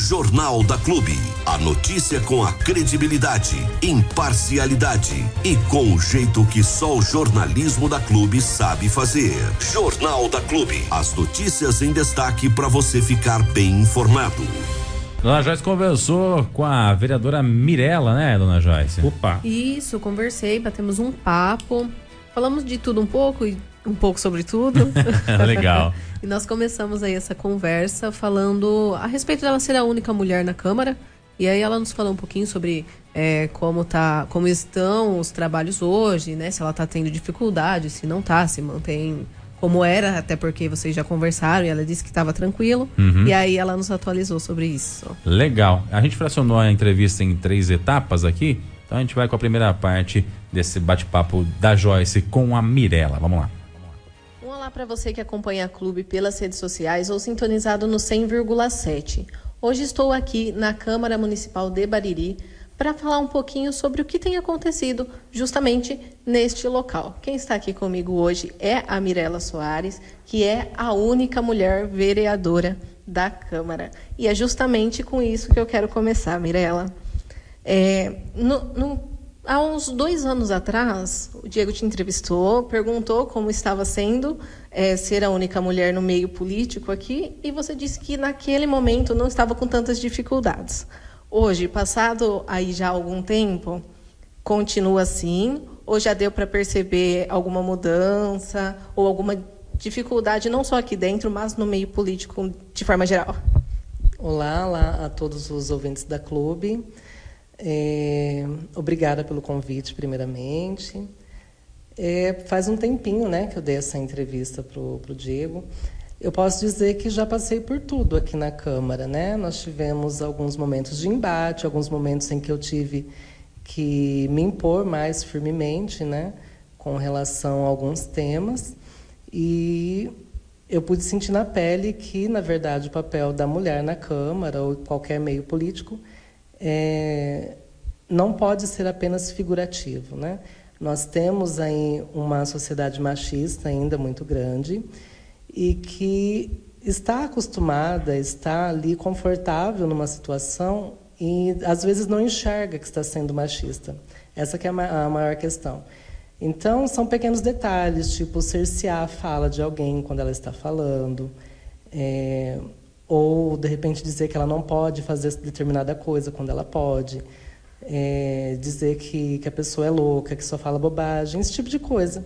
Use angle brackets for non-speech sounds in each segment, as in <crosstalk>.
Jornal da Clube. A notícia com a credibilidade, imparcialidade e com o jeito que só o jornalismo da Clube sabe fazer. Jornal da Clube. As notícias em destaque para você ficar bem informado. Dona Joyce conversou com a vereadora Mirella, né, dona Joyce? Opa. Isso, conversei, batemos um papo. Falamos de tudo um pouco e um pouco sobre tudo. <laughs> Legal. e nós começamos aí essa conversa falando a respeito dela ser a única mulher na Câmara. E aí ela nos falou um pouquinho sobre é, como, tá, como estão os trabalhos hoje, né? Se ela está tendo dificuldade, se não está, se mantém como era, até porque vocês já conversaram e ela disse que estava tranquilo. Uhum. E aí ela nos atualizou sobre isso. Legal. A gente fracionou a entrevista em três etapas aqui. Então a gente vai com a primeira parte desse bate-papo da Joyce com a Mirella. Vamos lá olá para você que acompanha a Clube pelas redes sociais ou sintonizado no 100,7. Hoje estou aqui na Câmara Municipal de Bariri para falar um pouquinho sobre o que tem acontecido justamente neste local. Quem está aqui comigo hoje é a Mirela Soares, que é a única mulher vereadora da Câmara. E é justamente com isso que eu quero começar, Mirela. É, no, no há uns dois anos atrás, o Diego te entrevistou, perguntou como estava sendo é, ser a única mulher no meio político aqui, e você disse que naquele momento não estava com tantas dificuldades. Hoje, passado aí já algum tempo, continua assim? Ou já deu para perceber alguma mudança ou alguma dificuldade, não só aqui dentro, mas no meio político de forma geral? Olá, olá a todos os ouvintes da clube. É, obrigada pelo convite, primeiramente. É, faz um tempinho né, que eu dei essa entrevista para o Diego. Eu posso dizer que já passei por tudo aqui na Câmara. Né? Nós tivemos alguns momentos de embate, alguns momentos em que eu tive que me impor mais firmemente né, com relação a alguns temas. E eu pude sentir na pele que, na verdade, o papel da mulher na Câmara ou qualquer meio político é, não pode ser apenas figurativo. Né? Nós temos aí uma sociedade machista ainda muito grande e que está acostumada, está ali confortável numa situação e às vezes não enxerga que está sendo machista. Essa que é a maior questão. Então, são pequenos detalhes, tipo cercear a fala de alguém quando ela está falando, é, ou de repente dizer que ela não pode fazer determinada coisa quando ela pode, é, dizer que, que a pessoa é louca, que só fala bobagem, esse tipo de coisa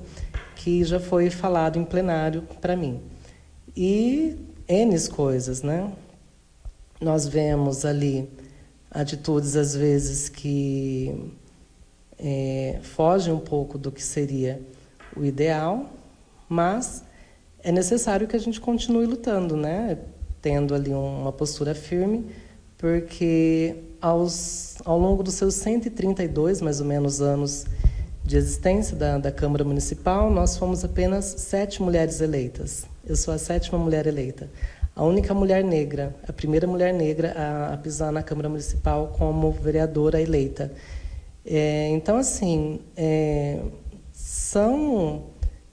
que já foi falado em plenário para mim. E N coisas, né? Nós vemos ali atitudes, às vezes, que é, fogem um pouco do que seria o ideal, mas é necessário que a gente continue lutando, né? Tendo ali uma postura firme, porque aos, ao longo dos seus 132, mais ou menos, anos de existência da, da Câmara Municipal, nós fomos apenas sete mulheres eleitas. Eu sou a sétima mulher eleita. A única mulher negra, a primeira mulher negra a, a pisar na Câmara Municipal como vereadora eleita. É, então, assim, é, são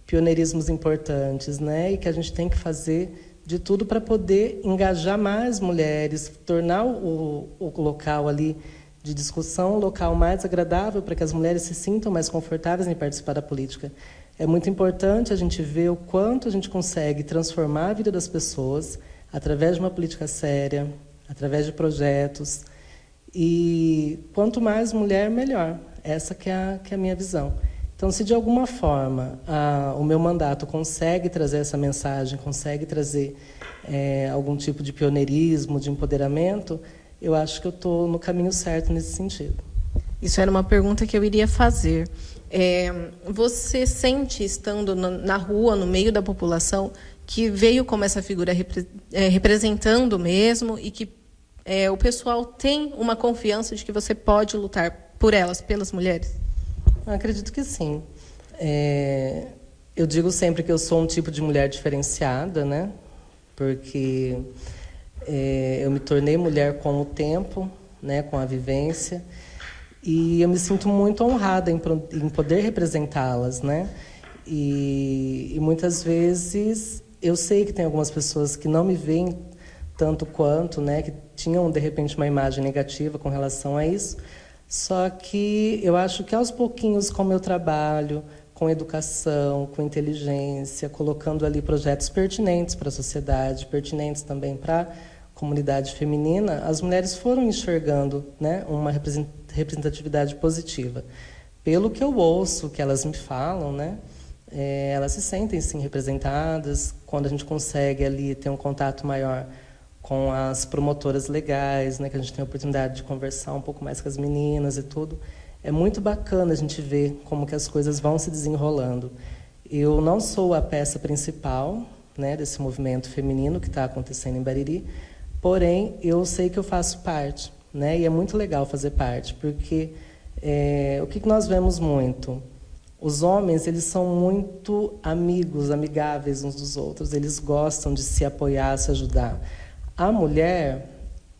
pioneirismos importantes, né? E que a gente tem que fazer de tudo para poder engajar mais mulheres, tornar o, o local ali de discussão um local mais agradável para que as mulheres se sintam mais confortáveis em participar da política. É muito importante a gente ver o quanto a gente consegue transformar a vida das pessoas através de uma política séria, através de projetos. E quanto mais mulher, melhor. Essa que é a, que é a minha visão. Então, se de alguma forma a, o meu mandato consegue trazer essa mensagem, consegue trazer é, algum tipo de pioneirismo, de empoderamento, eu acho que eu estou no caminho certo nesse sentido. Isso era uma pergunta que eu iria fazer. É, você sente, estando na rua, no meio da população, que veio como essa figura repre, é, representando mesmo e que é, o pessoal tem uma confiança de que você pode lutar por elas, pelas mulheres? Acredito que sim. É, eu digo sempre que eu sou um tipo de mulher diferenciada, né? Porque é, eu me tornei mulher com o tempo, né? Com a vivência e eu me sinto muito honrada em, em poder representá-las, né? E, e muitas vezes eu sei que tem algumas pessoas que não me veem tanto quanto, né? Que tinham de repente uma imagem negativa com relação a isso. Só que eu acho que aos pouquinhos com o meu trabalho, com educação, com inteligência, colocando ali projetos pertinentes para a sociedade, pertinentes também para a comunidade feminina, as mulheres foram enxergando né, uma representatividade positiva. Pelo que eu ouço, que elas me falam, né, é, elas se sentem sim representadas quando a gente consegue ali ter um contato maior com as promotoras legais, né, que a gente tem a oportunidade de conversar um pouco mais com as meninas e tudo é muito bacana a gente ver como que as coisas vão se desenrolando. Eu não sou a peça principal né, desse movimento feminino que está acontecendo em Bariri, porém eu sei que eu faço parte, né, e é muito legal fazer parte, porque é, o que, nós vemos muito? Os homens eles são muito amigos, amigáveis uns dos outros, eles gostam de se apoiar, se ajudar. A mulher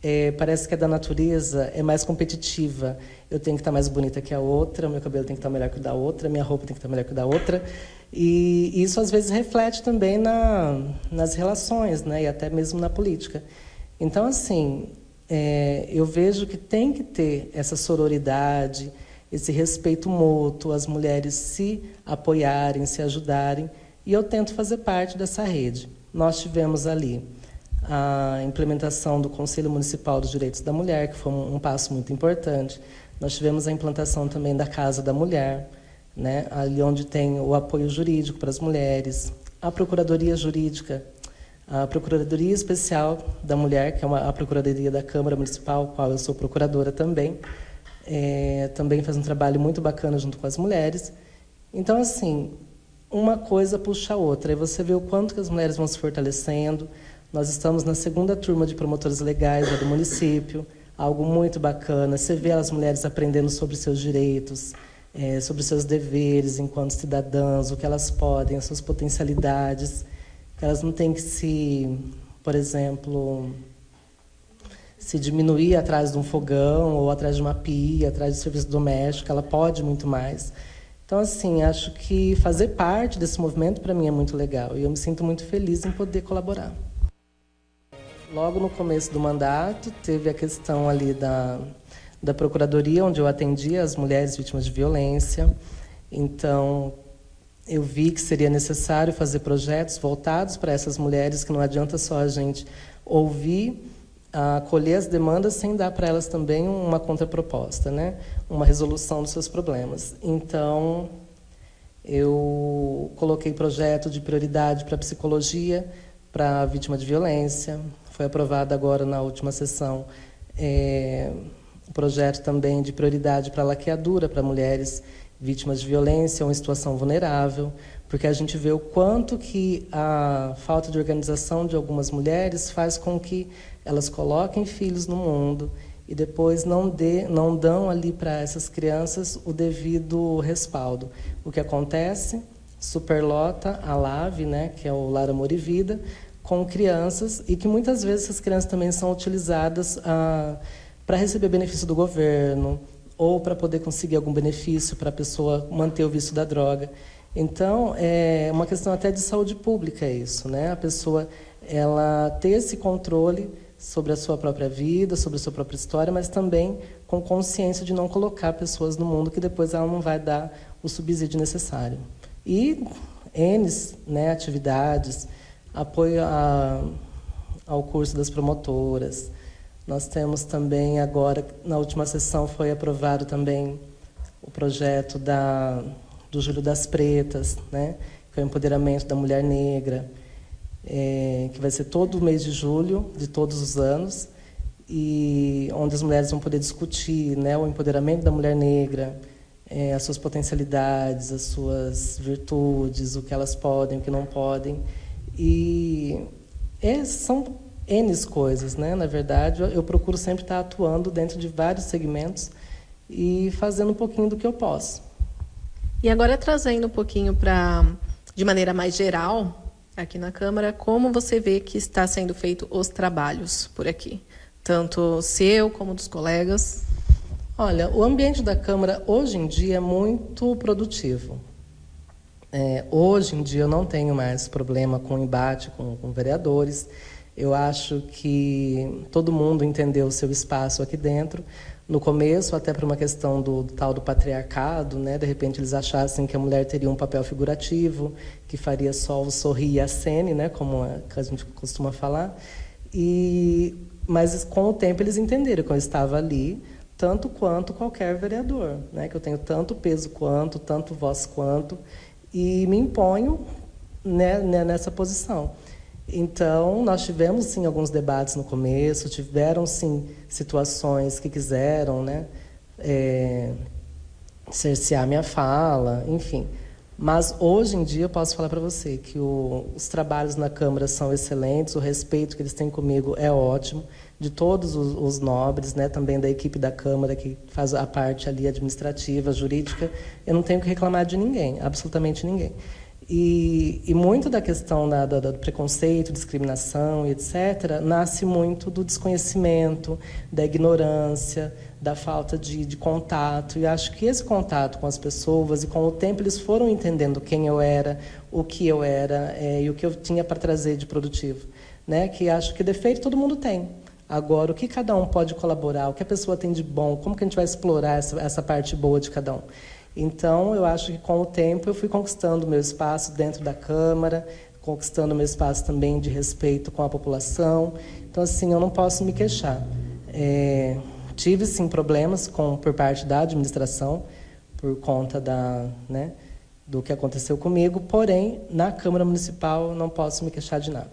é, parece que é da natureza, é mais competitiva. Eu tenho que estar mais bonita que a outra, meu cabelo tem que estar melhor que o da outra, minha roupa tem que estar melhor que o da outra. E isso às vezes reflete também na, nas relações, né? E até mesmo na política. Então, assim, é, eu vejo que tem que ter essa sororidade, esse respeito mútuo, as mulheres se apoiarem, se ajudarem. E eu tento fazer parte dessa rede. Nós tivemos ali a implementação do Conselho Municipal dos Direitos da Mulher, que foi um, passo muito importante. Nós tivemos a implantação também da Casa da Mulher, né, ali onde tem o apoio jurídico para as mulheres, a Procuradoria Jurídica, a Procuradoria Especial da Mulher, que é uma, a Procuradoria da Câmara Municipal, qual eu sou procuradora também, é, também faz um trabalho muito bacana junto com as mulheres. Então, assim, uma coisa puxa a outra, e você vê o quanto que as mulheres vão se fortalecendo, nós estamos na segunda turma de promotores legais do município, algo muito bacana. Você vê as mulheres aprendendo sobre seus direitos, é, sobre seus deveres enquanto cidadãs, o que elas podem, as suas potencialidades. Elas não têm que se, por exemplo, se diminuir atrás de um fogão ou atrás de uma pia, atrás de serviço doméstico. Ela pode muito mais. Então, assim, acho que fazer parte desse movimento para mim é muito legal e eu me sinto muito feliz em poder colaborar. Logo no começo do mandato, teve a questão ali da, da Procuradoria, onde eu atendia as mulheres vítimas de violência. Então, eu vi que seria necessário fazer projetos voltados para essas mulheres, que não adianta só a gente ouvir, acolher as demandas sem dar para elas também uma contraproposta, né? uma resolução dos seus problemas. Então, eu coloquei projeto de prioridade para psicologia, para vítima de violência, foi aprovado agora na última sessão é, um projeto também de prioridade para laqueadura para mulheres vítimas de violência ou em situação vulnerável, porque a gente vê o quanto que a falta de organização de algumas mulheres faz com que elas coloquem filhos no mundo e depois não, dê, não dão ali para essas crianças o devido respaldo. O que acontece? Superlota a LAVE, né, que é o Lar Amor e Vida, com crianças e que muitas vezes essas crianças também são utilizadas ah, para receber benefício do governo ou para poder conseguir algum benefício para a pessoa manter o vício da droga. Então, é uma questão até de saúde pública isso, né? A pessoa ela ter esse controle sobre a sua própria vida, sobre a sua própria história, mas também com consciência de não colocar pessoas no mundo que depois ela não vai dar o subsídio necessário. E N né, atividades, apoio a, ao curso das promotoras. Nós temos também agora, na última sessão foi aprovado também o projeto da, do Júlio das Pretas, né, que é o empoderamento da mulher negra, é, que vai ser todo o mês de julho, de todos os anos, e onde as mulheres vão poder discutir né, o empoderamento da mulher negra, é, as suas potencialidades, as suas virtudes, o que elas podem, o que não podem. E é, são N coisas, né? Na verdade, eu, procuro sempre estar atuando dentro de vários segmentos e fazendo um pouquinho do que eu posso. E agora trazendo um pouquinho para, de maneira mais geral, aqui na Câmara, como você vê que está sendo feito os trabalhos por aqui, tanto seu como dos colegas? Olha, o ambiente da Câmara hoje em dia é muito produtivo. É, hoje em dia eu não tenho mais problema com embate com, com vereadores. Eu acho que todo mundo entendeu o seu espaço aqui dentro. No começo, até por uma questão do, do, tal do patriarcado, né? De repente eles achassem que a mulher teria um papel figurativo, que faria só o sorrir e a cena, né? Como a gente costuma falar. E mas com o tempo eles entenderam que eu estava ali tanto quanto qualquer vereador, né? Que eu tenho tanto peso quanto, tanto voz quanto e me imponho né, né, nessa posição. Então, nós tivemos sim alguns debates no começo, tiveram sim situações que quiseram, né, é, cercear minha fala, enfim. Mas hoje em dia eu posso falar para você que o, os trabalhos na Câmara são excelentes, o respeito que eles têm comigo é ótimo, de todos os, os, nobres, né, também da equipe da Câmara que faz a parte ali administrativa, jurídica, eu não tenho que reclamar de ninguém, absolutamente ninguém. E, e muito da questão da, da, do preconceito, discriminação, etc., nasce muito do desconhecimento, da ignorância, da falta de, de, contato. E acho que esse contato com as pessoas, e com o tempo eles foram entendendo quem eu era, o que eu era é, e o que eu tinha para trazer de produtivo. Né? Que acho que defeito todo mundo tem. Agora, o que cada um pode colaborar, o que a pessoa tem de bom, como que a gente vai explorar essa, essa parte boa de cada um. Então, eu acho que com o tempo eu fui conquistando o meu espaço dentro da Câmara, conquistando o meu espaço também de respeito com a população. Então, assim, eu não posso me queixar. É, tive, sim, problemas com, por parte da administração, por conta da, né, do que aconteceu comigo, porém, na Câmara Municipal não posso me queixar de nada.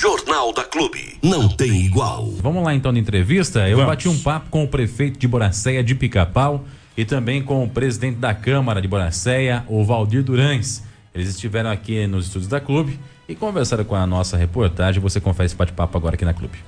Jornal da Clube, não tem igual. Vamos lá então na entrevista. Eu Vamos. bati um papo com o prefeito de Boracéia de Pica-Pau, e também com o presidente da Câmara de Boracéia, o Valdir Durães. Eles estiveram aqui nos estúdios da Clube e conversaram com a nossa reportagem. Você confere esse bate-papo agora aqui na Clube.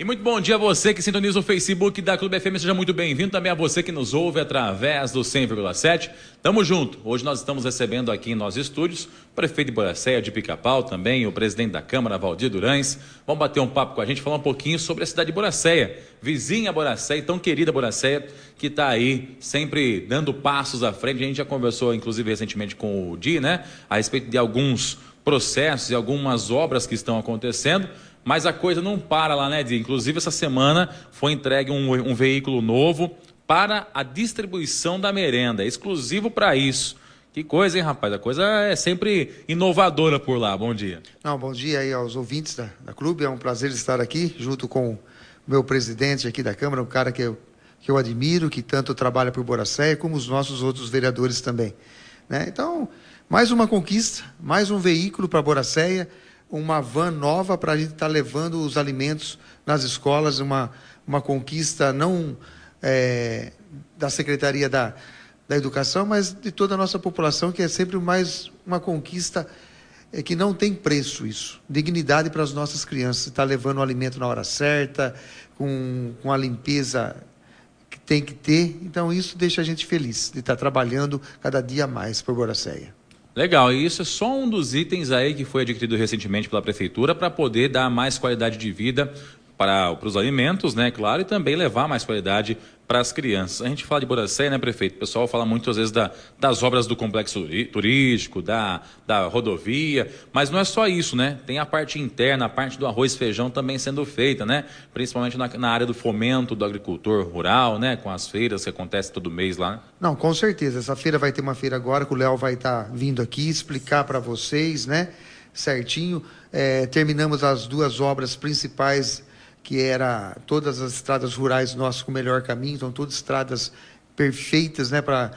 E muito bom dia a você que sintoniza o Facebook da Clube FM, seja muito bem-vindo também a você que nos ouve através do 100,7. Tamo junto. Hoje nós estamos recebendo aqui em nossos estúdios o prefeito de Boracéia de Pica-Pau, também o presidente da Câmara, Valdir Durães. Vamos bater um papo com a gente, falar um pouquinho sobre a cidade de Boracéia, vizinha Boracéia, tão querida Boracéia, que está aí sempre dando passos à frente. A gente já conversou, inclusive, recentemente com o Di, né, a respeito de alguns processos e algumas obras que estão acontecendo. Mas a coisa não para lá, né, Di? Inclusive, essa semana foi entregue um, um veículo novo para a distribuição da merenda, exclusivo para isso. Que coisa, hein, rapaz? A coisa é sempre inovadora por lá. Bom dia. Não, bom dia aí aos ouvintes da, da clube. É um prazer estar aqui junto com o meu presidente aqui da Câmara, um cara que eu, que eu admiro, que tanto trabalha por Boracéia, como os nossos outros vereadores também. Né? Então, mais uma conquista, mais um veículo para Boracéia uma van nova para a gente estar tá levando os alimentos nas escolas, uma, uma conquista não é, da Secretaria da, da Educação, mas de toda a nossa população, que é sempre mais uma conquista é, que não tem preço isso. Dignidade para as nossas crianças, estar tá levando o alimento na hora certa, com, com a limpeza que tem que ter. Então isso deixa a gente feliz de estar tá trabalhando cada dia mais por Boracéia. Legal, e isso é só um dos itens aí que foi adquirido recentemente pela prefeitura para poder dar mais qualidade de vida para, para os alimentos, né, claro, e também levar mais qualidade para as crianças. A gente fala de Boracéia, né, prefeito? O pessoal fala muito, às vezes, da, das obras do complexo turístico, da, da rodovia, mas não é só isso, né? Tem a parte interna, a parte do arroz e feijão também sendo feita, né? Principalmente na, na área do fomento do agricultor rural, né? Com as feiras que acontecem todo mês lá. Né? Não, com certeza. Essa feira vai ter uma feira agora, que o Léo vai estar tá vindo aqui explicar para vocês, né? Certinho. É, terminamos as duas obras principais que era todas as estradas rurais nossas com o melhor caminho, então todas estradas perfeitas né, para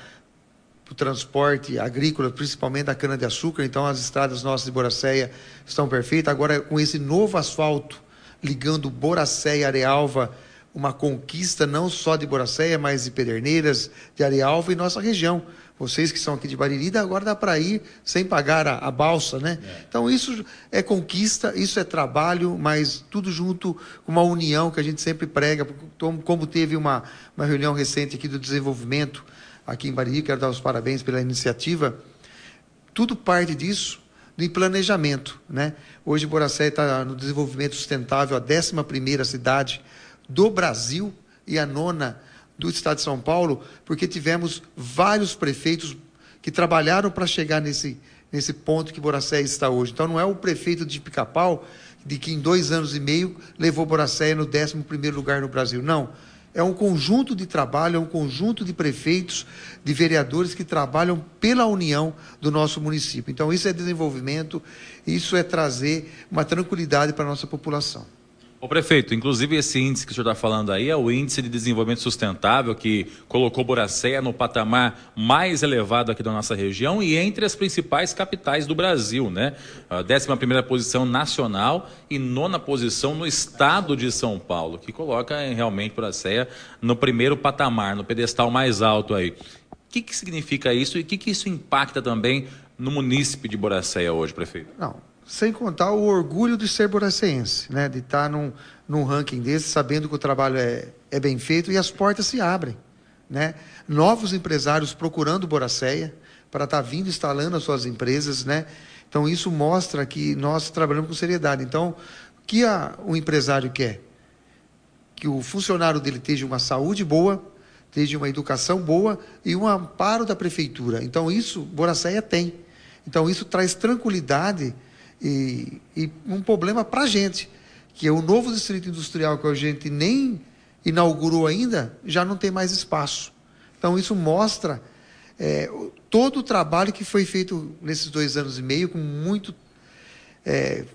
o transporte agrícola, principalmente da cana-de-açúcar. Então as estradas nossas de Boracéia estão perfeitas. Agora, com esse novo asfalto ligando Boracéia e Arealva, uma conquista não só de Boracéia, mas de Pederneiras, de Arealva e nossa região. Vocês que são aqui de Bariri, agora dá para ir sem pagar a, a balsa, né? É. Então isso é conquista, isso é trabalho, mas tudo junto com uma união que a gente sempre prega, como teve uma, uma reunião recente aqui do desenvolvimento aqui em Bariri, quero dar os parabéns pela iniciativa. Tudo parte disso do planejamento, né? Hoje Boracé está no desenvolvimento sustentável, a 11 primeira cidade do Brasil e a nona do Estado de São Paulo, porque tivemos vários prefeitos que trabalharam para chegar nesse, nesse ponto que Boracé está hoje. Então, não é o prefeito de Pica-Pau de que em dois anos e meio levou Boracéia no 11 primeiro lugar no Brasil. Não. É um conjunto de trabalho, é um conjunto de prefeitos, de vereadores que trabalham pela união do nosso município. Então, isso é desenvolvimento, isso é trazer uma tranquilidade para a nossa população. O prefeito, inclusive esse índice que o senhor está falando aí é o índice de desenvolvimento sustentável que colocou Boracéia no patamar mais elevado aqui da nossa região e entre as principais capitais do Brasil, né? A 11 primeira posição nacional e nona posição no estado de São Paulo, que coloca realmente Boracéia no primeiro patamar, no pedestal mais alto aí. O que, que significa isso e o que, que isso impacta também no munícipe de Boracéia hoje, prefeito? Não, sem contar o orgulho de ser boraceense, né? de estar num, num ranking desse, sabendo que o trabalho é, é bem feito e as portas se abrem. Né? Novos empresários procurando Boracéia para estar tá vindo instalando as suas empresas. Né? Então, isso mostra que nós trabalhamos com seriedade. Então, o que o empresário quer? Que o funcionário dele esteja uma saúde boa, esteja uma educação boa e um amparo da prefeitura. Então, isso Boracéia tem. Então, isso traz tranquilidade e, e um problema para a gente, que é o novo distrito industrial que a gente nem inaugurou ainda, já não tem mais espaço. Então, isso mostra é, todo o trabalho que foi feito nesses dois anos e meio, com muito. É,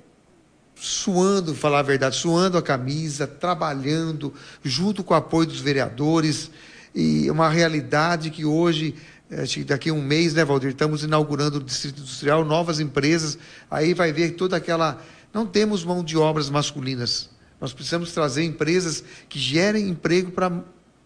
suando, falar a verdade, suando a camisa, trabalhando, junto com o apoio dos vereadores, e uma realidade que hoje é, acho que daqui a um mês, né, Valdir? Estamos inaugurando o Distrito Industrial, novas empresas. Aí vai ver toda aquela. Não temos mão de obras masculinas. Nós precisamos trazer empresas que gerem emprego para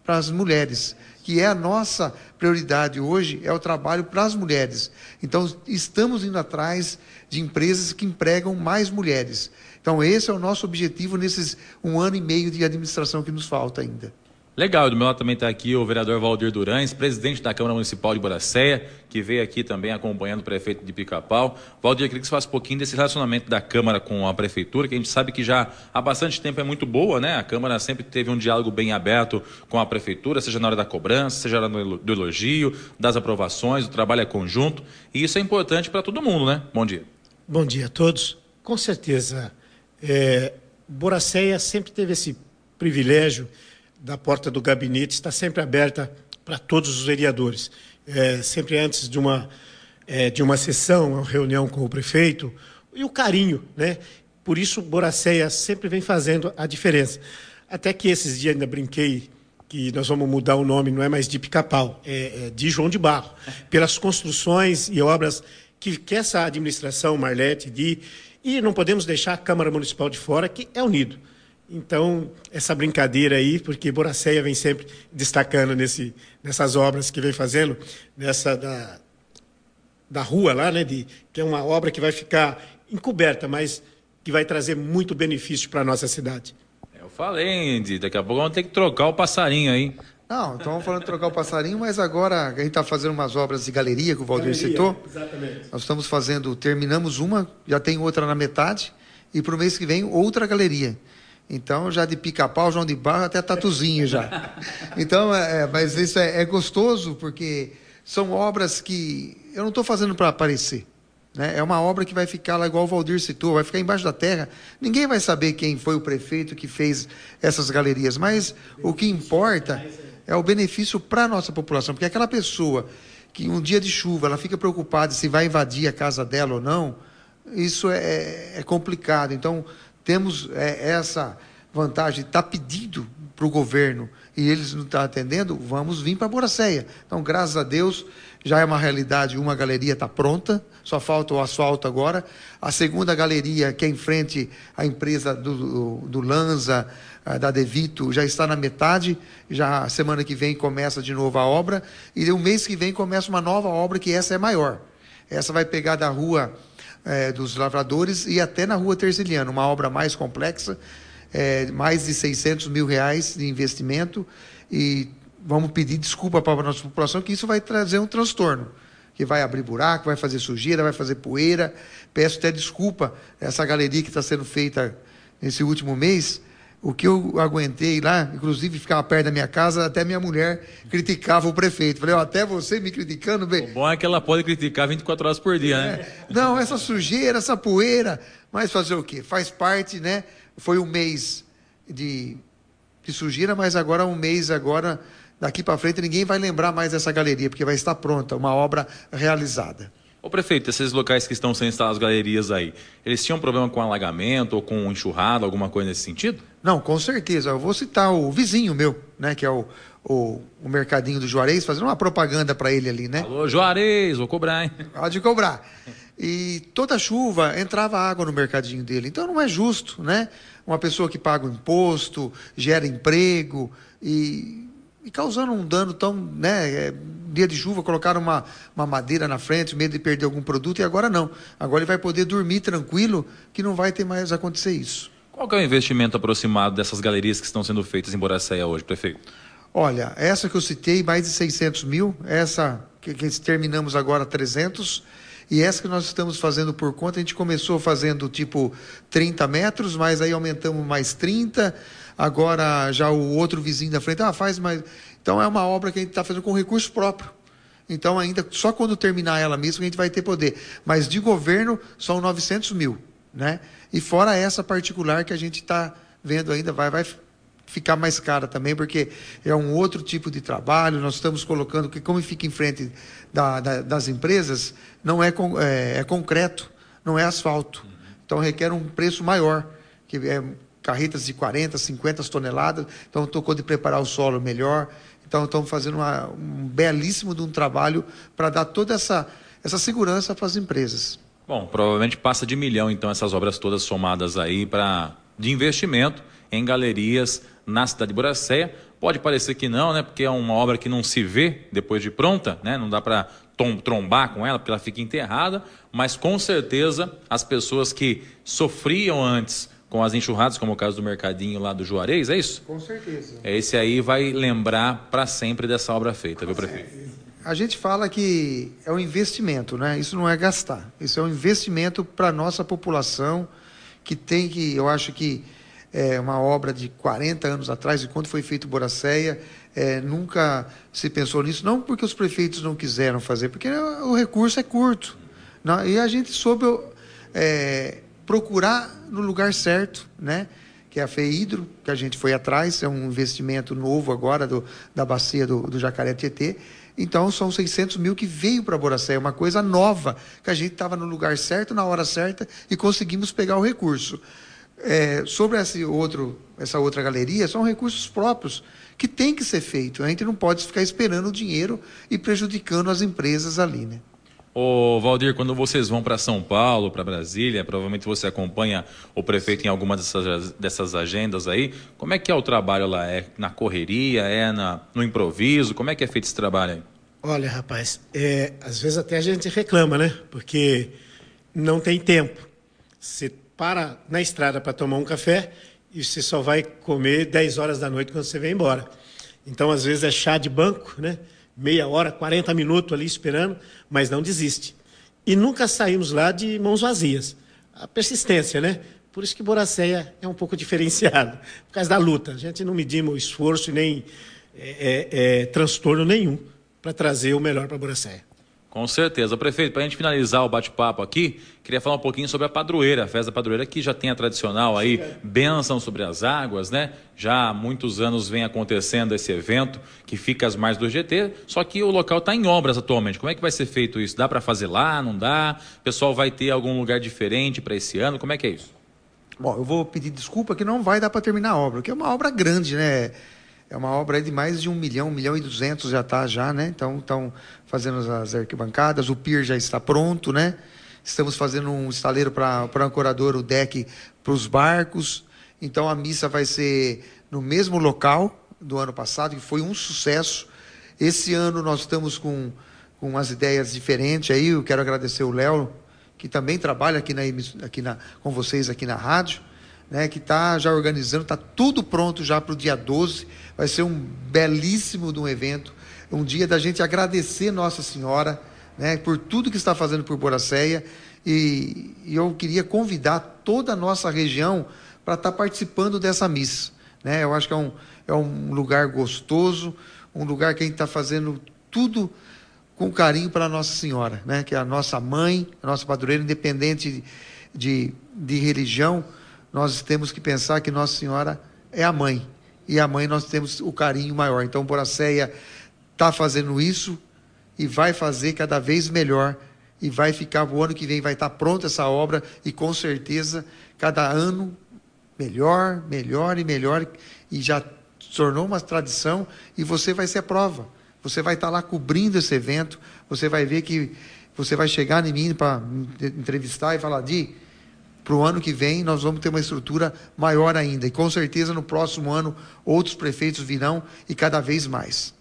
as mulheres, que é a nossa prioridade hoje, é o trabalho para as mulheres. Então, estamos indo atrás de empresas que empregam mais mulheres. Então, esse é o nosso objetivo nesses um ano e meio de administração que nos falta ainda. Legal, do meu lado também está aqui o vereador Valdir Durães, presidente da Câmara Municipal de Boracéia, que veio aqui também acompanhando o prefeito de Pica-Pau. Valdir, queria que você falasse um pouquinho desse relacionamento da Câmara com a Prefeitura, que a gente sabe que já há bastante tempo é muito boa, né? A Câmara sempre teve um diálogo bem aberto com a Prefeitura, seja na hora da cobrança, seja na hora do elogio, das aprovações, o trabalho é conjunto, e isso é importante para todo mundo, né? Bom dia. Bom dia a todos. Com certeza, é, Boracéia sempre teve esse privilégio da porta do gabinete está sempre aberta para todos os vereadores. É, sempre antes de uma, é, de uma sessão, uma reunião com o prefeito, e o carinho, né? Por isso, Boracéia sempre vem fazendo a diferença. Até que esses dias ainda brinquei que nós vamos mudar o nome, não é mais de Pica-Pau, é, é de João de Barro, pelas construções e obras que, que essa administração, Marlete, de e não podemos deixar a Câmara Municipal de fora, que é unido. Então, essa brincadeira aí, porque Boracéia vem sempre destacando nesse, nessas obras que vem fazendo, nessa da, da rua lá, né, de, que é uma obra que vai ficar encoberta, mas que vai trazer muito benefício para a nossa cidade. Eu falei, Andy, daqui a pouco vamos ter que trocar o passarinho aí. Não, estamos falando de trocar o passarinho, mas agora a gente está fazendo umas obras de galeria que o Valdir galeria, citou. Exatamente. Nós estamos fazendo, terminamos uma, já tem outra na metade, e para o mês que vem outra galeria. Então, já de pica-pau, João de Barro, até tatuzinho já. Então, é, é, mas isso é, é, gostoso, porque são obras que eu não estou fazendo para aparecer. Né? É uma obra que vai ficar lá, igual o Valdir citou, vai ficar embaixo da terra. Ninguém vai saber quem foi o prefeito que fez essas galerias, mas o que importa é o benefício para a nossa população, porque aquela pessoa que um dia de chuva ela fica preocupada se vai invadir a casa dela ou não, isso é, é complicado. Então, temos é, essa vantagem, está pedido para o governo e eles não estão atendendo, vamos vir para Boracéia. Então, graças a Deus, já é uma realidade, uma galeria está pronta, só falta o asfalto agora. A segunda galeria, que é em frente à empresa do, do Lanza, da Devito, já está na metade, já semana que vem começa de novo a obra, e o mês que vem começa uma nova obra, que essa é maior. Essa vai pegar da rua é, dos lavradores e até na rua Terciliano, uma obra mais complexa, é, mais de 600 mil reais de investimento e vamos pedir desculpa para a nossa população que isso vai trazer um transtorno, que vai abrir buraco, vai fazer sujeira, vai fazer poeira. Peço até desculpa essa galeria que está sendo feita nesse último mês, o que eu aguentei lá, inclusive ficava perto da minha casa, até minha mulher criticava o prefeito. Falei, até você me criticando, bem. O bom é que ela pode criticar 24 horas por dia, né? É, não, essa sujeira, essa poeira, mas fazer o quê? Faz parte, né? Foi um mês de, de sujeira, mas agora um mês agora, daqui para frente, ninguém vai lembrar mais dessa galeria, porque vai estar pronta, uma obra realizada. Ô prefeito, esses locais que estão sendo instaladas galerias aí, eles tinham problema com alagamento ou com enxurrada, alguma coisa nesse sentido? Não, com certeza. Eu vou citar o vizinho meu, né, que é o, o, o Mercadinho do Juarez, fazendo uma propaganda para ele ali, né? Alô, Juarez, vou cobrar, hein? Pode cobrar. E toda chuva entrava água no mercadinho dele. Então não é justo, né? Uma pessoa que paga o imposto, gera emprego e, e causando um dano tão, né? É, dia de chuva, colocaram uma, uma madeira na frente, medo de perder algum produto, e agora não. Agora ele vai poder dormir tranquilo, que não vai ter mais acontecer isso. Qual é o investimento aproximado dessas galerias que estão sendo feitas em Boracéia hoje, prefeito? Olha, essa que eu citei, mais de 600 mil, essa que, que terminamos agora 300, e essa que nós estamos fazendo por conta, a gente começou fazendo tipo 30 metros, mas aí aumentamos mais 30, agora já o outro vizinho da frente, ah, faz mais. Então é uma obra que a gente está fazendo com recurso próprio. Então ainda, só quando terminar ela mesmo, a gente vai ter poder. Mas de governo, são 900 mil, né? E fora essa particular que a gente está vendo ainda, vai, vai ficar mais cara também, porque é um outro tipo de trabalho. Nós estamos colocando que, como fica em frente da, da, das empresas, não é, é, é, concreto, não é asfalto. Então requer um preço maior, que é carretas de 40, 50 toneladas. Então tocou de preparar o solo melhor. Então estamos fazendo uma, um belíssimo de um trabalho para dar toda essa, essa segurança para as empresas. Bom, provavelmente passa de milhão, então, essas obras todas somadas aí para de investimento em galerias na cidade de Boracéia. Pode parecer que não, né? Porque é uma obra que não se vê depois de pronta, né? Não dá para trombar com ela, porque ela fica enterrada, mas com certeza as pessoas que sofriam antes com as enxurradas, como o caso do mercadinho lá do Juarez, é isso? Com certeza. Esse aí vai lembrar para sempre dessa obra feita, viu, prefeito? A gente fala que é um investimento, né? Isso não é gastar. Isso é um investimento para a nossa população que tem que, eu acho que é uma obra de 40 anos atrás, de quando foi feito Boracéia, é, nunca se pensou nisso, não porque os prefeitos não quiseram fazer, porque o recurso é curto. Não, e a gente soube é, procurar no lugar certo, né? que é a FEIDRO, que a gente foi atrás, é um investimento novo agora do, da bacia do, do Jacaré Tietê, então são 600 mil que veio para Boracé, uma coisa nova, que a gente estava no lugar certo, na hora certa e conseguimos pegar o recurso. É, sobre esse outro, essa outra galeria, são recursos próprios que tem que ser feito. A gente não pode ficar esperando o dinheiro e prejudicando as empresas ali, né? Ô, Valdir, quando vocês vão para São Paulo, para Brasília, provavelmente você acompanha o prefeito em alguma dessas, dessas agendas aí. Como é que é o trabalho lá? É na correria? É na, no improviso? Como é que é feito esse trabalho aí? Olha, rapaz, é, às vezes até a gente reclama, né? Porque não tem tempo. Você para na estrada para tomar um café e você só vai comer 10 horas da noite quando você vem embora. Então, às vezes, é chá de banco, né? meia hora, 40 minutos ali esperando, mas não desiste. E nunca saímos lá de mãos vazias. A persistência, né? Por isso que Boracéia é um pouco <laughs> diferenciado, por causa da luta. A gente não medimos esforço e nem é, é, é, transtorno nenhum para trazer o melhor para Boracéia. Com certeza. Prefeito, para a gente finalizar o bate-papo aqui, queria falar um pouquinho sobre a padroeira, a festa da padroeira, que já tem a tradicional aí, bênção sobre as águas, né? Já há muitos anos vem acontecendo esse evento, que fica às margens do GT, só que o local está em obras atualmente. Como é que vai ser feito isso? Dá para fazer lá, não dá? O pessoal vai ter algum lugar diferente para esse ano? Como é que é isso? Bom, eu vou pedir desculpa que não vai dar para terminar a obra, porque é uma obra grande, né? É uma obra de mais de um milhão, um milhão e duzentos já está já, né? Então estão fazendo as arquibancadas, o pier já está pronto, né? Estamos fazendo um estaleiro para o ancorador, o deck para os barcos. Então a missa vai ser no mesmo local do ano passado, que foi um sucesso. Esse ano nós estamos com, com umas ideias diferentes aí. Eu quero agradecer o Léo, que também trabalha aqui, na, aqui na, com vocês aqui na rádio né, que está já organizando, está tudo pronto já para o dia 12. Vai ser um belíssimo de um evento, um dia da gente agradecer Nossa Senhora né, por tudo que está fazendo por Boracéia. E, e eu queria convidar toda a nossa região para estar tá participando dessa missa. Né? Eu acho que é um, é um lugar gostoso, um lugar que a gente está fazendo tudo com carinho para Nossa Senhora, né? que é a nossa mãe, a nossa padroeira, independente de, de religião, nós temos que pensar que Nossa Senhora é a mãe. E a mãe nós temos o carinho maior. Então, Boracéia está fazendo isso e vai fazer cada vez melhor. E vai ficar, o ano que vem vai estar tá pronta essa obra. E com certeza, cada ano melhor, melhor e melhor. E já tornou uma tradição. E você vai ser prova. Você vai estar tá lá cobrindo esse evento. Você vai ver que você vai chegar em mim para entrevistar e falar, Di, para o ano que vem nós vamos ter uma estrutura maior ainda. E com certeza no próximo ano outros prefeitos virão e cada vez mais.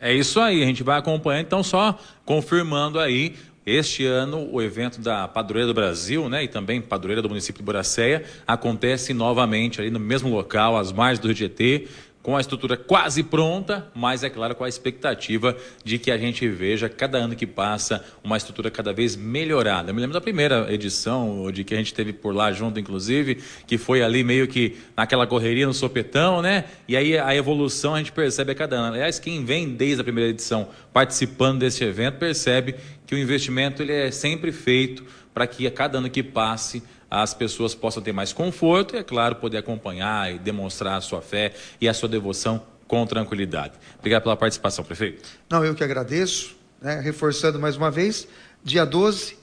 É isso aí, a gente vai acompanhando, então só confirmando aí, este ano o evento da Padroeira do Brasil, né, e também Padroeira do município de Boracéia, acontece novamente ali no mesmo local, às margens do Tietê, com a estrutura quase pronta, mas é claro com a expectativa de que a gente veja cada ano que passa uma estrutura cada vez melhorada. Eu me lembro da primeira edição, de que a gente teve por lá junto, inclusive, que foi ali meio que naquela correria no sopetão, né? E aí a evolução a gente percebe a cada ano. Aliás, quem vem desde a primeira edição participando desse evento percebe que o investimento ele é sempre feito para que a cada ano que passe as pessoas possam ter mais conforto e, é claro, poder acompanhar e demonstrar a sua fé e a sua devoção com tranquilidade. Obrigado pela participação, prefeito. Não, eu que agradeço, né? reforçando mais uma vez, dia 12,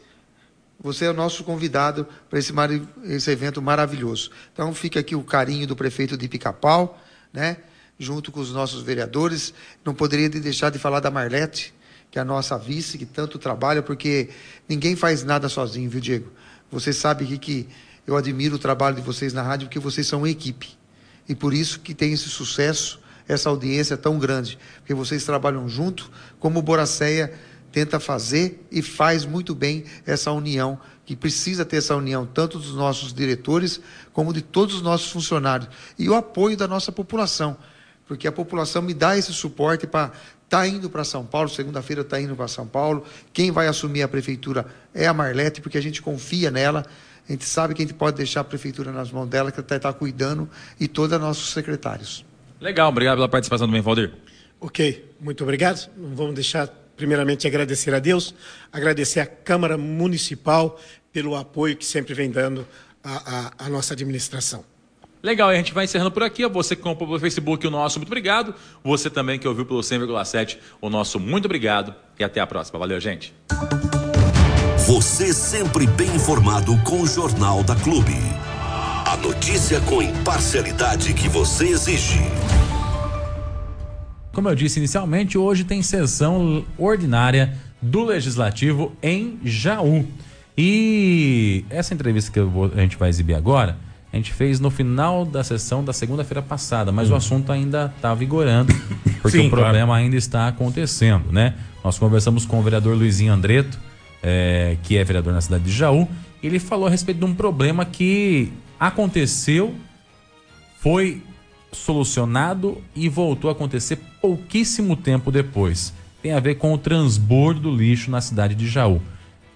você é o nosso convidado para esse, esse evento maravilhoso. Então fica aqui o carinho do prefeito de Pica-Pau, né? junto com os nossos vereadores. Não poderia deixar de falar da Marlete, que é a nossa vice, que tanto trabalha, porque ninguém faz nada sozinho, viu, Diego? Você sabe que, que eu admiro o trabalho de vocês na rádio, porque vocês são uma equipe. E por isso que tem esse sucesso, essa audiência tão grande. Porque vocês trabalham junto, como o Boracéia tenta fazer e faz muito bem essa união, que precisa ter essa união, tanto dos nossos diretores, como de todos os nossos funcionários. E o apoio da nossa população. Porque a população me dá esse suporte para está indo para São Paulo, segunda-feira está indo para São Paulo. Quem vai assumir a prefeitura é a Marlete, porque a gente confia nela. A gente sabe que a gente pode deixar a prefeitura nas mãos dela, que está tá cuidando, e todos os nossos secretários. Legal, obrigado pela participação também, Valdir. Ok, muito obrigado. Vamos deixar, primeiramente, agradecer a Deus, agradecer à Câmara Municipal pelo apoio que sempre vem dando à nossa administração. Legal, a gente vai encerrando por aqui. Você que comprou pelo Facebook, o nosso muito obrigado. Você também que ouviu pelo 100,7, o nosso muito obrigado. E até a próxima. Valeu, gente. Você sempre bem informado com o Jornal da Clube. A notícia com imparcialidade que você exige. Como eu disse inicialmente, hoje tem sessão ordinária do Legislativo em Jaú. E essa entrevista que vou, a gente vai exibir agora a gente fez no final da sessão da segunda-feira passada, mas o assunto ainda está vigorando, <coughs> porque Sim, o problema claro. ainda está acontecendo, né? Nós conversamos com o vereador Luizinho Andreto, é, que é vereador na cidade de Jaú, e ele falou a respeito de um problema que aconteceu, foi solucionado e voltou a acontecer pouquíssimo tempo depois. Tem a ver com o transbordo do lixo na cidade de Jaú.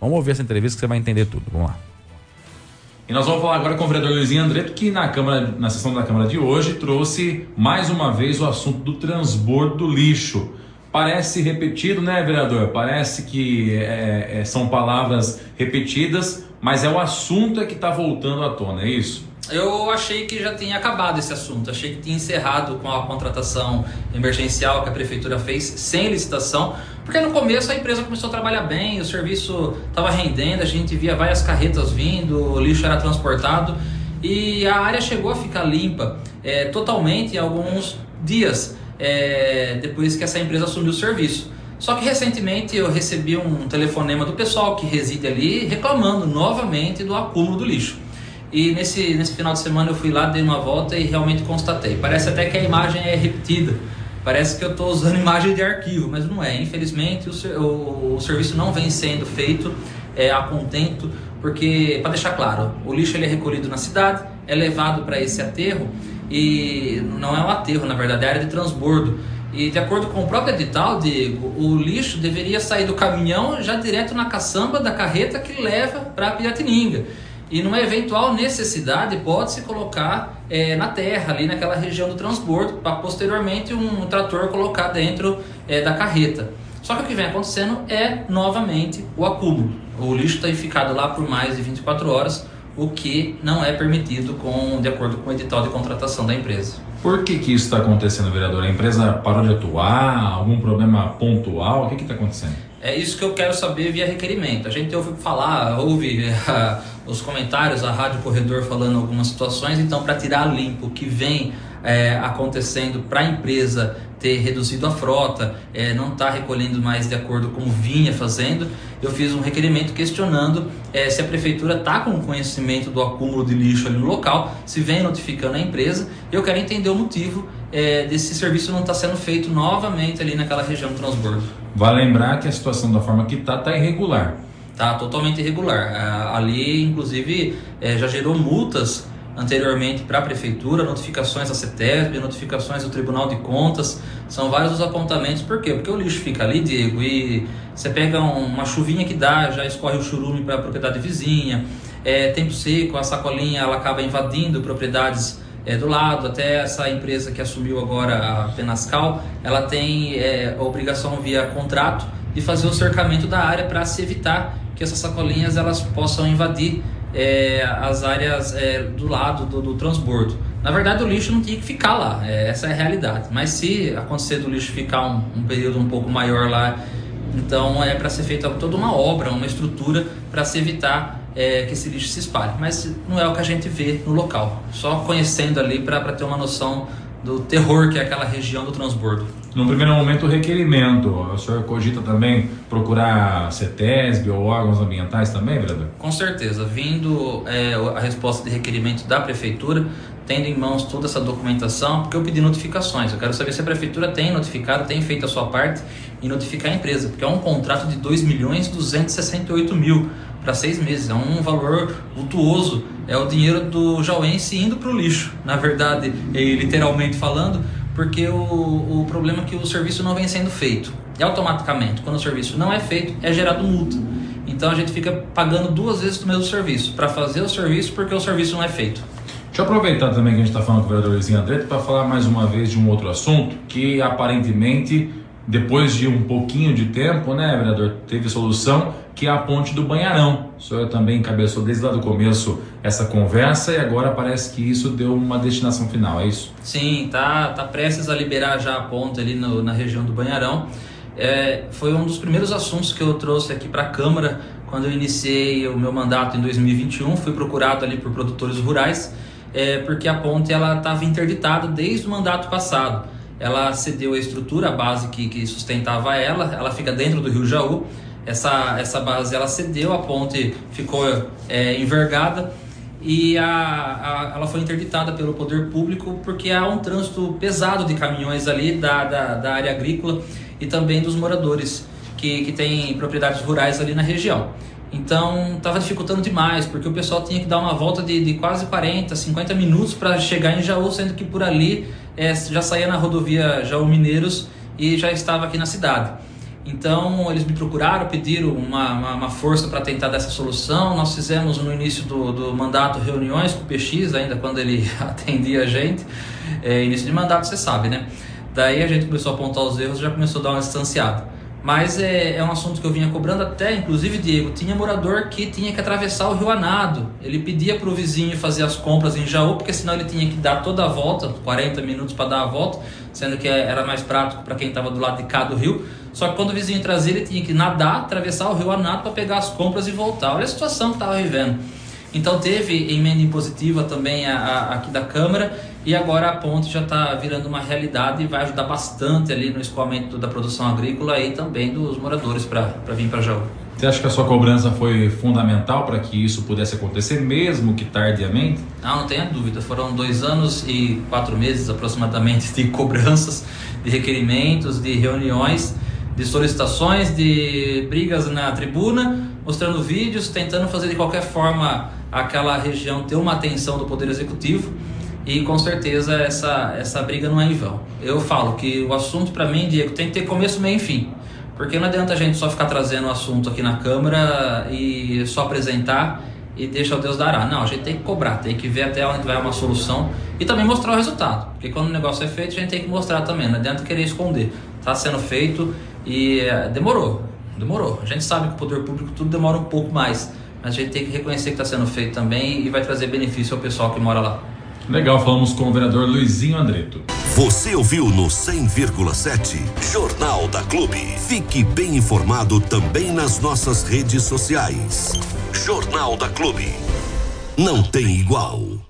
Vamos ouvir essa entrevista que você vai entender tudo. Vamos lá. E nós vamos falar agora com o vereador Luizinho Andreto, que na, Câmara, na sessão da Câmara de hoje trouxe mais uma vez o assunto do transbordo do lixo. Parece repetido, né, vereador? Parece que é, é, são palavras repetidas, mas é o assunto é que está voltando à tona, é isso? Eu achei que já tinha acabado esse assunto, achei que tinha encerrado com a contratação emergencial que a prefeitura fez sem licitação, porque no começo a empresa começou a trabalhar bem, o serviço estava rendendo, a gente via várias carretas vindo, o lixo era transportado e a área chegou a ficar limpa é, totalmente em alguns dias é, depois que essa empresa assumiu o serviço. Só que recentemente eu recebi um telefonema do pessoal que reside ali reclamando novamente do acúmulo do lixo. E nesse, nesse final de semana eu fui lá, dei uma volta e realmente constatei. Parece até que a imagem é repetida. Parece que eu estou usando <laughs> imagem de arquivo, mas não é. Infelizmente o, o, o serviço não vem sendo feito é, a contento, porque, para deixar claro, o lixo ele é recolhido na cidade, é levado para esse aterro e não é um aterro, na verdade, é área de transbordo. E de acordo com o próprio edital, Diego, o lixo deveria sair do caminhão já direto na caçamba da carreta que leva para Piratininga. E numa eventual necessidade pode-se colocar é, na terra, ali naquela região do transbordo, para posteriormente um trator colocar dentro é, da carreta. Só que o que vem acontecendo é novamente o acúmulo. O lixo está ficado lá por mais de 24 horas, o que não é permitido com, de acordo com o edital de contratação da empresa. Por que, que isso está acontecendo, vereador? A empresa parou de atuar? Algum problema pontual? O que está acontecendo? É isso que eu quero saber via requerimento. A gente ouve falar, ouve <laughs> os comentários, a Rádio Corredor falando algumas situações, então para tirar limpo o que vem é, acontecendo para a empresa ter reduzido a frota, é, não está recolhendo mais de acordo com vinha fazendo, eu fiz um requerimento questionando é, se a prefeitura está com conhecimento do acúmulo de lixo ali no local, se vem notificando a empresa. Eu quero entender o motivo é, desse serviço não estar tá sendo feito novamente ali naquela região do transbordo. Vale lembrar que a situação da forma que está está irregular. Está totalmente irregular. É, ali, inclusive, é, já gerou multas anteriormente para a prefeitura, notificações da CETESB, notificações do Tribunal de Contas, são vários os apontamentos. Por quê? Porque o lixo fica ali, Diego, e você pega uma chuvinha que dá, já escorre o churume para a propriedade vizinha, é, tempo seco, a sacolinha ela acaba invadindo propriedades é, do lado, até essa empresa que assumiu agora a Penascal, ela tem é, a obrigação via contrato de fazer o cercamento da área para se evitar que essas sacolinhas elas possam invadir é, as áreas é, do lado do, do, transbordo. Na verdade, o lixo não tinha que ficar lá, é, essa é a realidade. Mas se acontecer do lixo ficar um, um período um pouco maior lá, então é para ser feita toda uma obra, uma estrutura para se evitar é, que esse lixo se espalhe. Mas não é o que a gente vê no local, só conhecendo ali para ter uma noção do terror que é aquela região do transbordo. No primeiro momento, o requerimento. O senhor cogita também procurar CETESB ou órgãos ambientais também, vereador? Com certeza. Vindo é, a resposta de requerimento da prefeitura, tendo em mãos toda essa documentação, porque eu pedi notificações. Eu quero saber se a prefeitura tem notificado, tem feito a sua parte em notificar a empresa, porque é um contrato de 2 milhões 268 mil para seis meses. É um valor vultuoso. É o dinheiro do jauense indo para o lixo, na verdade, literalmente falando, porque o, o problema é que o serviço não vem sendo feito. E automaticamente, quando o serviço não é feito, é gerado multa. Então a gente fica pagando duas vezes o mesmo serviço, para fazer o serviço porque o serviço não é feito. Deixa eu aproveitar também que a gente está falando com o vereador Luizinho Andretti para falar mais uma vez de um outro assunto que aparentemente, depois de um pouquinho de tempo, né, vereador, teve solução, que é a ponte do Banharão. O senhor também encabeçou desde lá do começo essa conversa e agora parece que isso deu uma destinação final, é isso? Sim, tá, tá prestes a liberar já a ponte ali no, na região do Banharão. É, foi um dos primeiros assuntos que eu trouxe aqui para a Câmara quando eu iniciei o meu mandato em 2021. Fui procurado ali por produtores rurais, é, porque a ponte ela estava interditada desde o mandato passado. Ela cedeu a estrutura, a base que, que sustentava ela, ela fica dentro do Rio Jaú essa, essa base ela cedeu, a ponte ficou é, envergada e a, a, ela foi interditada pelo poder público porque há um trânsito pesado de caminhões ali da, da, da área agrícola e também dos moradores que, que têm propriedades rurais ali na região. Então estava dificultando demais, porque o pessoal tinha que dar uma volta de, de quase 40, 50 minutos para chegar em Jaú, sendo que por ali é, já saía na rodovia Jaú Mineiros e já estava aqui na cidade. Então eles me procuraram, pediram uma, uma, uma força para tentar dessa solução. Nós fizemos no início do, do, mandato reuniões com o PX, ainda quando ele <laughs> atendia a gente. É, início de mandato, você sabe, né? Daí a gente começou a apontar os erros e já começou a dar uma distanciada. Mas é, é um assunto que eu vinha cobrando até, inclusive, Diego, tinha morador que tinha que atravessar o Rio Anado. Ele pedia para o vizinho fazer as compras em Jaú, porque senão ele tinha que dar toda a volta, 40 minutos para dar a volta, sendo que era mais prático para quem estava do lado de cá do rio. Só que quando o vizinho trazia, ele tinha que nadar, atravessar o Rio Anado para pegar as compras e voltar. Olha a situação que estava vivendo. Então teve emenda impositiva também a, a, aqui da Câmara e agora a ponte já está virando uma realidade e vai ajudar bastante ali no escoamento da produção agrícola e também dos moradores para vir para Jaú. Você acha que a sua cobrança foi fundamental para que isso pudesse acontecer, mesmo que tardiamente? Não, não tenha dúvida. Foram dois anos e quatro meses aproximadamente de cobranças, de requerimentos, de reuniões, de solicitações, de brigas na tribuna, mostrando vídeos, tentando fazer de qualquer forma aquela região ter uma atenção do Poder Executivo e com certeza essa, essa briga não é em vão. Eu falo que o assunto para mim, Diego, tem que ter começo, meio e fim. Porque não adianta a gente só ficar trazendo o assunto aqui na Câmara e só apresentar e deixa o Deus dará. Não, a gente tem que cobrar, tem que ver até onde vai uma solução e também mostrar o resultado. Porque quando o negócio é feito, a gente tem que mostrar também, não adianta querer esconder. Está sendo feito e é, demorou, demorou. A gente sabe que o poder público tudo demora um pouco mais, mas a gente tem que reconhecer que está sendo feito também e vai trazer benefício ao pessoal que mora lá. Legal, falamos com o vereador Luizinho Andreto. Você ouviu no 100,7 Jornal da Clube. Fique bem informado também nas nossas redes sociais. Jornal da Clube. Não tem igual.